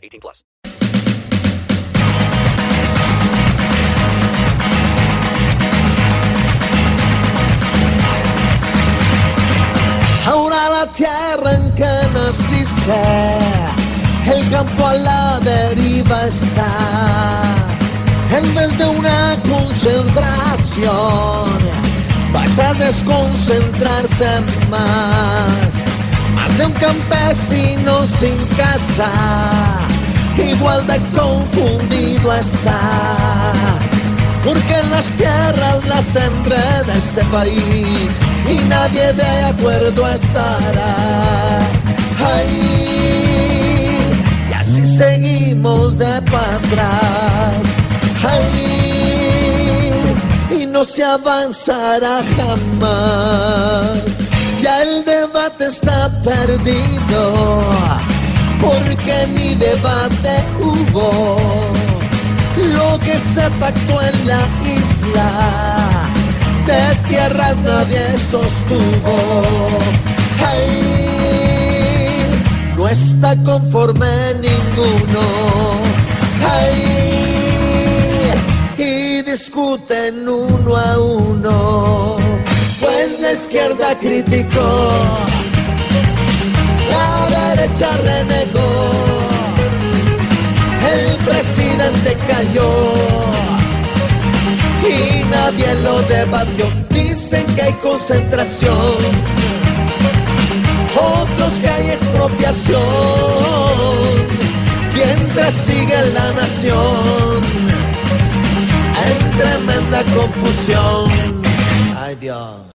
18 plus. Ahora la tierra en que naciste, el campo a la deriva está. En vez de una concentración, vas a desconcentrarse más. De un campesino sin casa, igual de confundido está. Porque en las tierras las enreda este país y nadie de acuerdo estará. Ay, y así seguimos de para atrás. Ay, y no se avanzará jamás. Ya el debate está perdido, porque ni debate hubo. Lo que se pactó en la isla, de tierras nadie sostuvo. Ay, no está conforme ninguno. Ay, y discuten la izquierda criticó, la derecha renegó, el presidente cayó y nadie lo debatió. Dicen que hay concentración, otros que hay expropiación, mientras sigue la nación en tremenda confusión. Ay Dios.